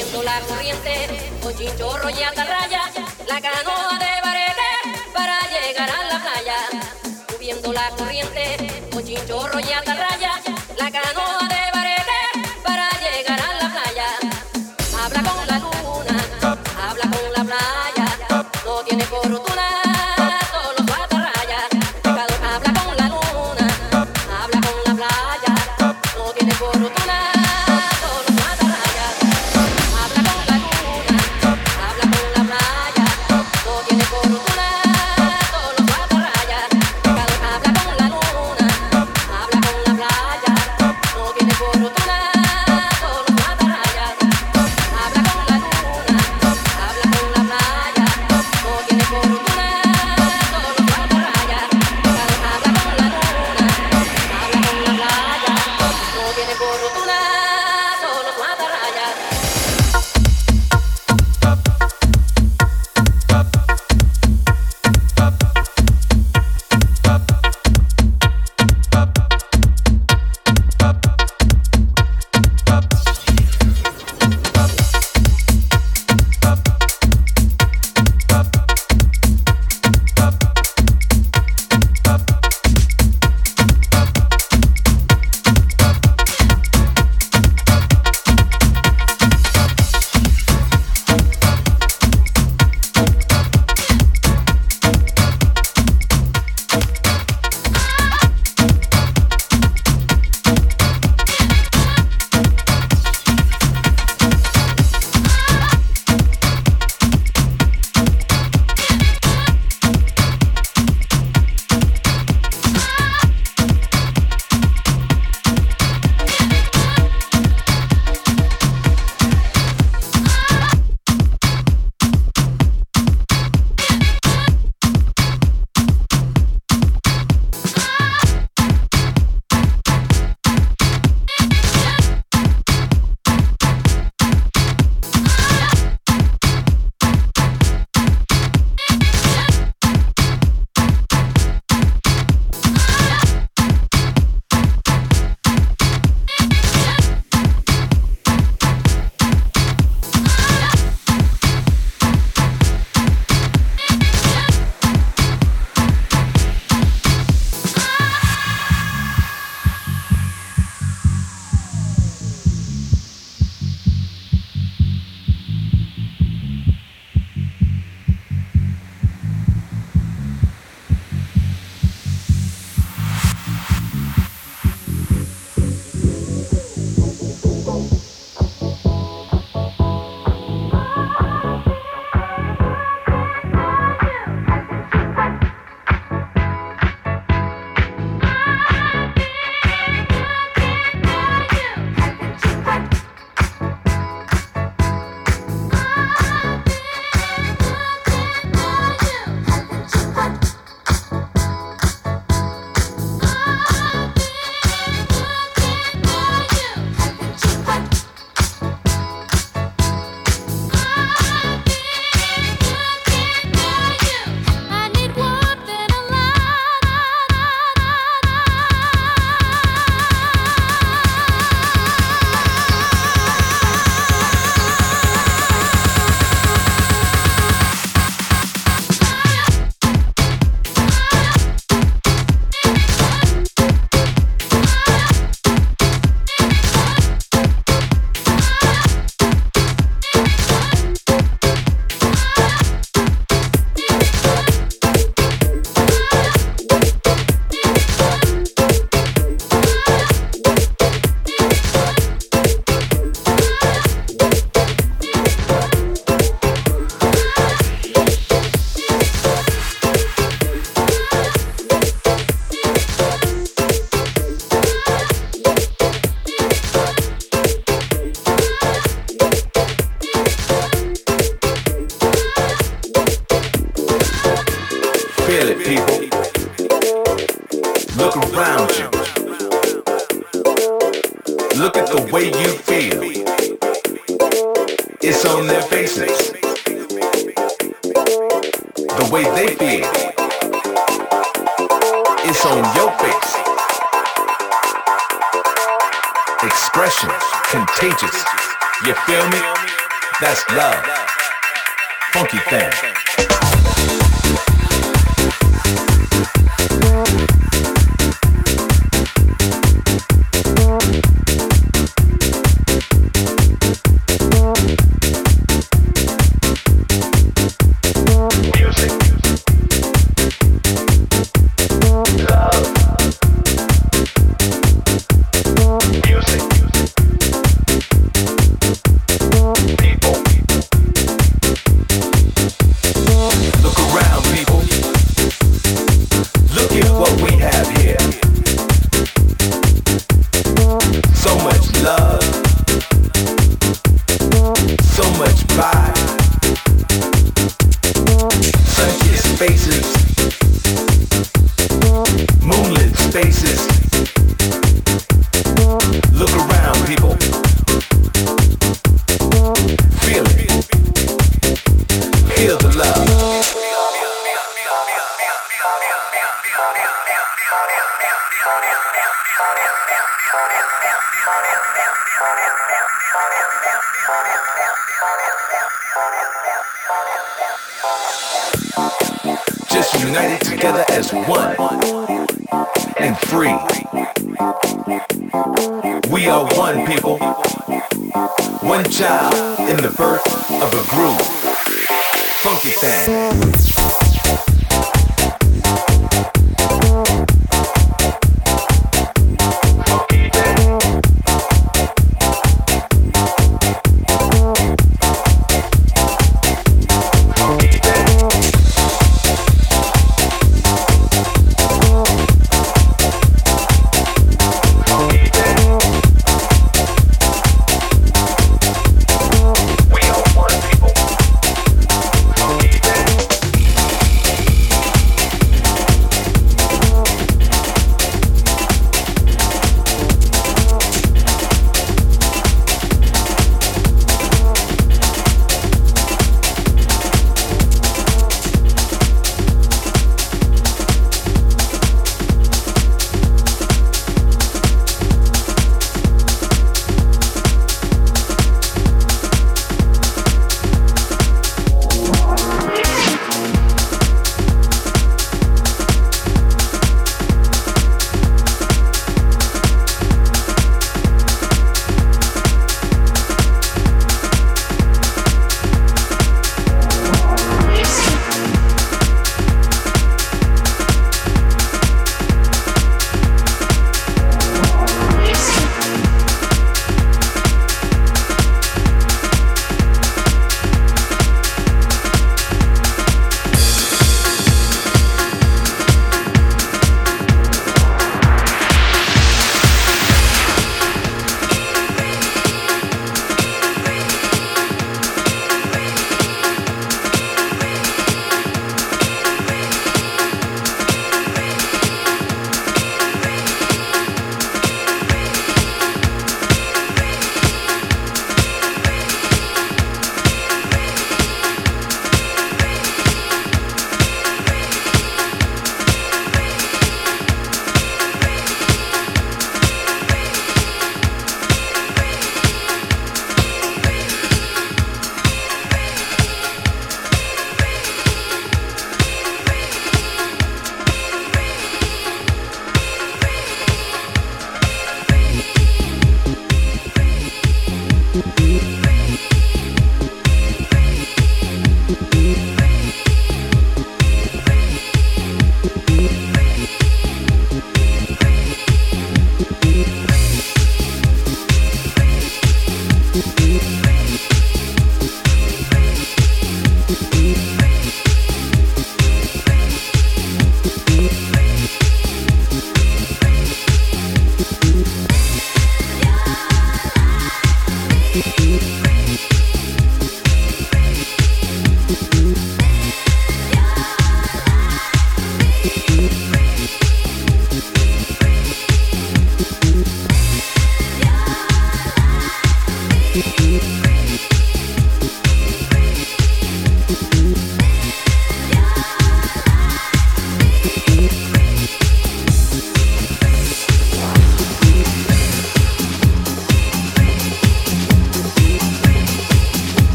siguiendo la corriente, con chinchorro y atarraya, la canoa de barete para llegar a la playa, subiendo la corriente, con chinchorro y atarraya.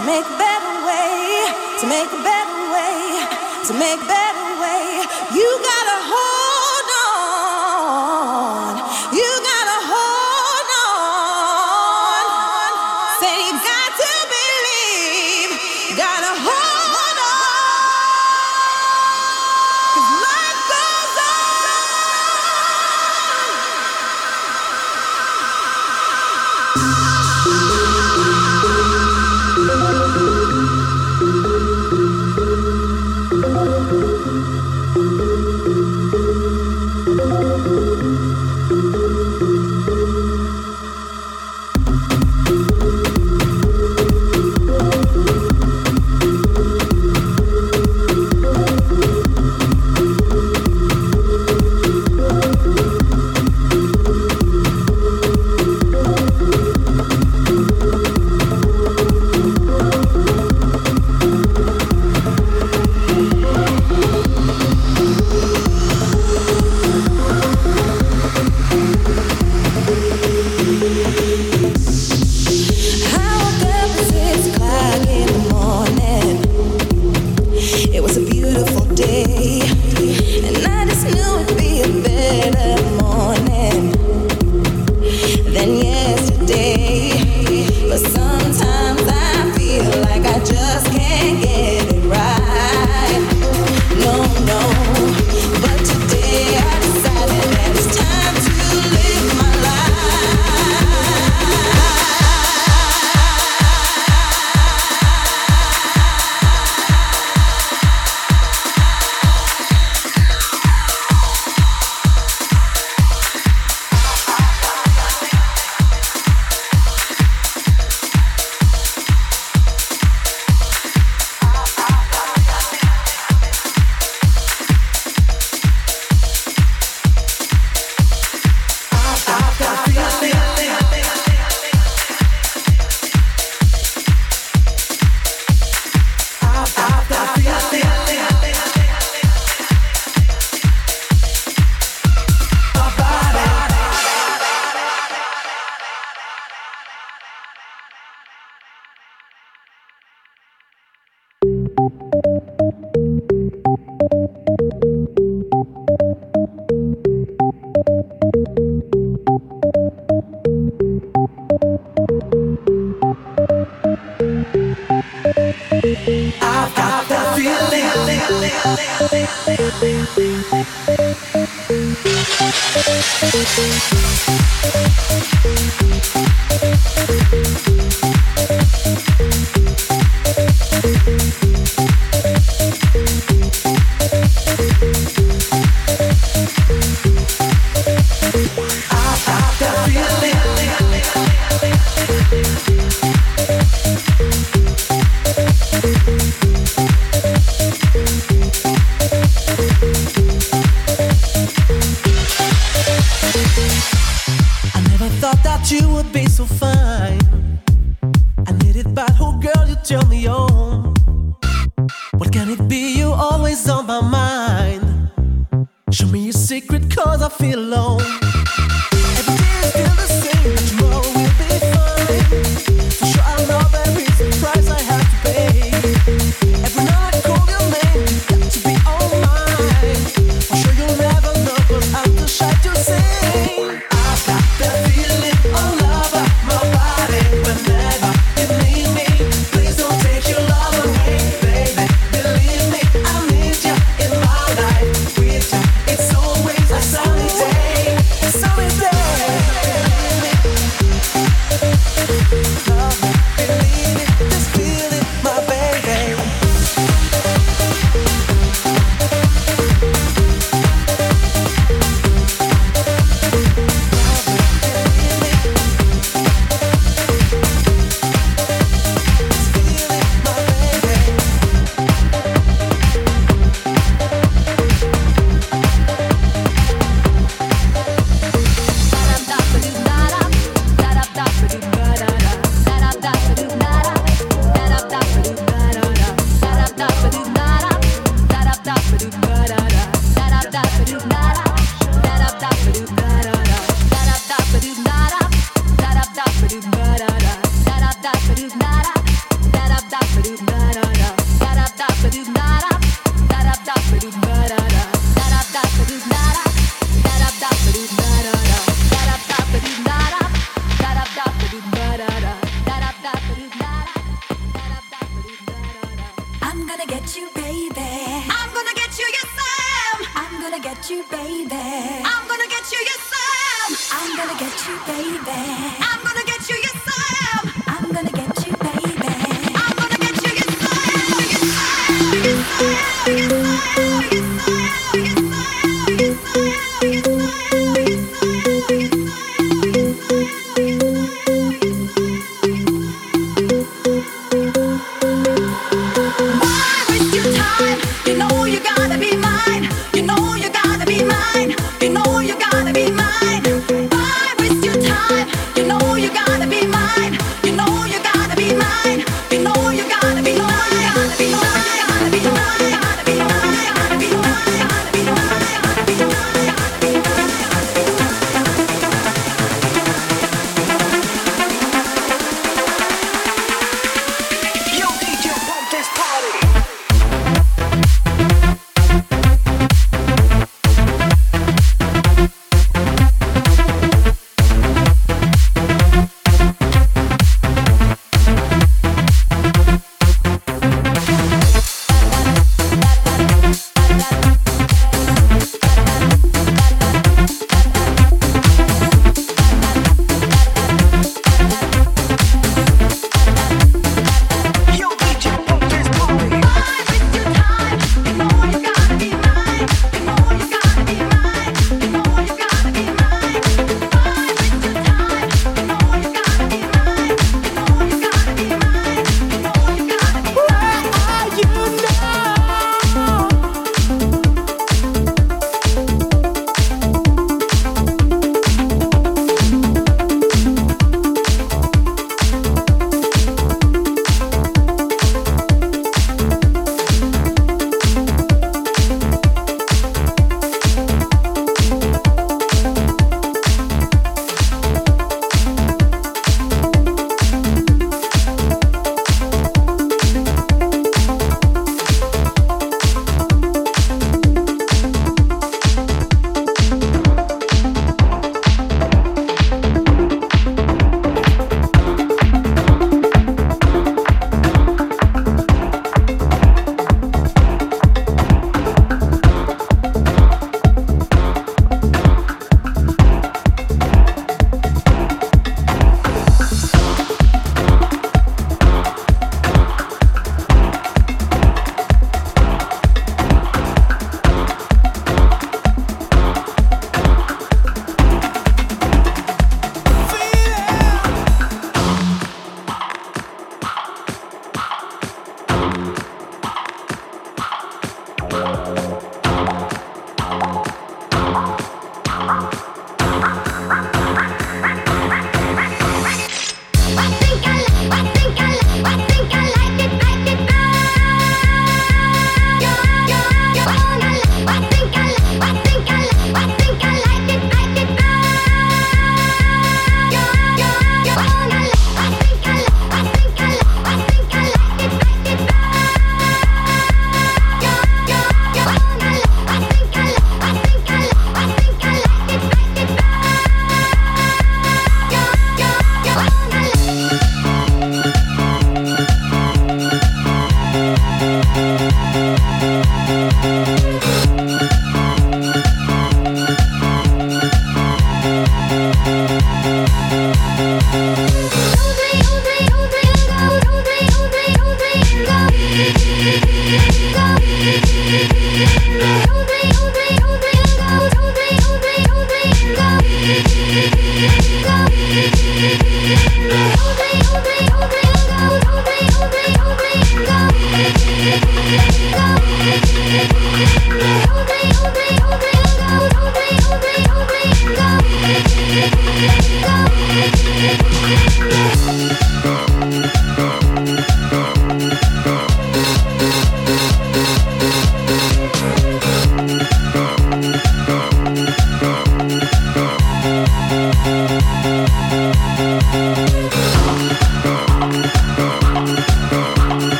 to make a better way, to make a better way, to make a better way. You gotta hold.